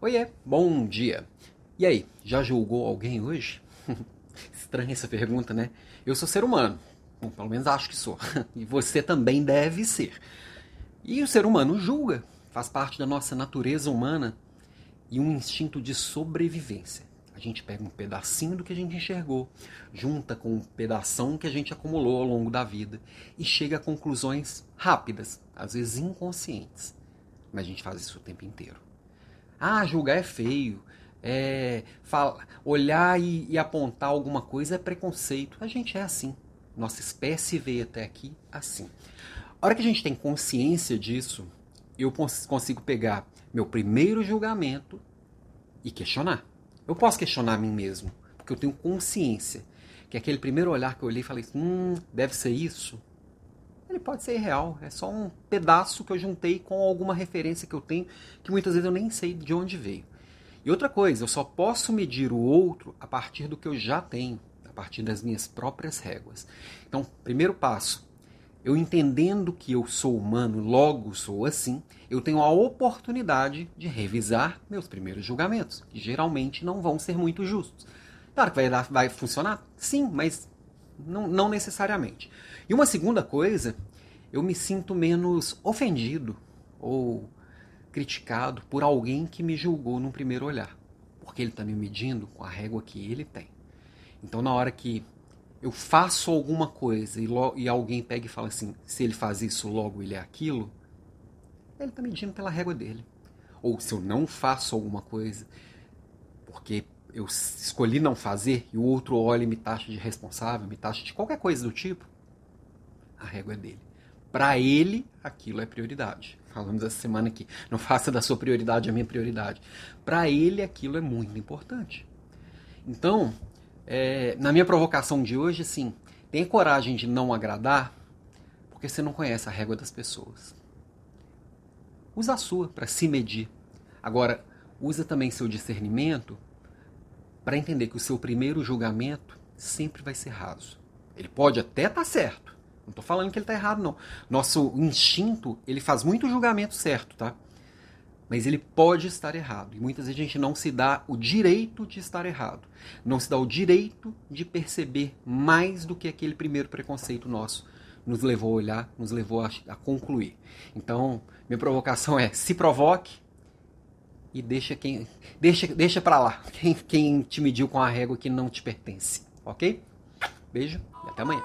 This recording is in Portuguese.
Oiê, bom dia. E aí, já julgou alguém hoje? Estranha essa pergunta, né? Eu sou ser humano. Bom, pelo menos acho que sou. E você também deve ser. E o ser humano julga. Faz parte da nossa natureza humana e um instinto de sobrevivência. A gente pega um pedacinho do que a gente enxergou, junta com um pedação que a gente acumulou ao longo da vida e chega a conclusões rápidas, às vezes inconscientes. Mas a gente faz isso o tempo inteiro. Ah, julgar é feio. É, fala, olhar e, e apontar alguma coisa é preconceito. A gente é assim. Nossa espécie veio até aqui assim. A hora que a gente tem consciência disso, eu consigo pegar meu primeiro julgamento e questionar. Eu posso questionar a mim mesmo, porque eu tenho consciência que aquele primeiro olhar que eu olhei e falei, hum, deve ser isso ele pode ser real. É só um pedaço que eu juntei com alguma referência que eu tenho, que muitas vezes eu nem sei de onde veio. E outra coisa, eu só posso medir o outro a partir do que eu já tenho, a partir das minhas próprias réguas. Então, primeiro passo, eu entendendo que eu sou humano, logo sou assim, eu tenho a oportunidade de revisar meus primeiros julgamentos, que geralmente não vão ser muito justos. Claro que vai, dar, vai funcionar? Sim, mas não, não necessariamente. E uma segunda coisa, eu me sinto menos ofendido ou criticado por alguém que me julgou no primeiro olhar, porque ele está me medindo com a régua que ele tem. Então, na hora que eu faço alguma coisa e, e alguém pega e fala assim: se ele faz isso, logo ele é aquilo, ele está medindo pela régua dele. Ou se eu não faço alguma coisa, porque eu escolhi não fazer e o outro olha e me taxa de responsável, me taxa de qualquer coisa do tipo, a régua é dele. Para ele, aquilo é prioridade. Falamos essa semana aqui. Não faça da sua prioridade a minha prioridade. Para ele, aquilo é muito importante. Então, é, na minha provocação de hoje, assim, tenha coragem de não agradar, porque você não conhece a régua das pessoas. Usa a sua para se medir. Agora, usa também seu discernimento para entender que o seu primeiro julgamento sempre vai ser raso. Ele pode até estar tá certo. Não estou falando que ele está errado, não. Nosso instinto, ele faz muito julgamento certo, tá? Mas ele pode estar errado. E muitas vezes a gente não se dá o direito de estar errado. Não se dá o direito de perceber mais do que aquele primeiro preconceito nosso nos levou a olhar, nos levou a, a concluir. Então, minha provocação é: se provoque, e deixa quem deixa deixa para lá quem, quem te mediu com a régua que não te pertence, ok? Beijo e até amanhã.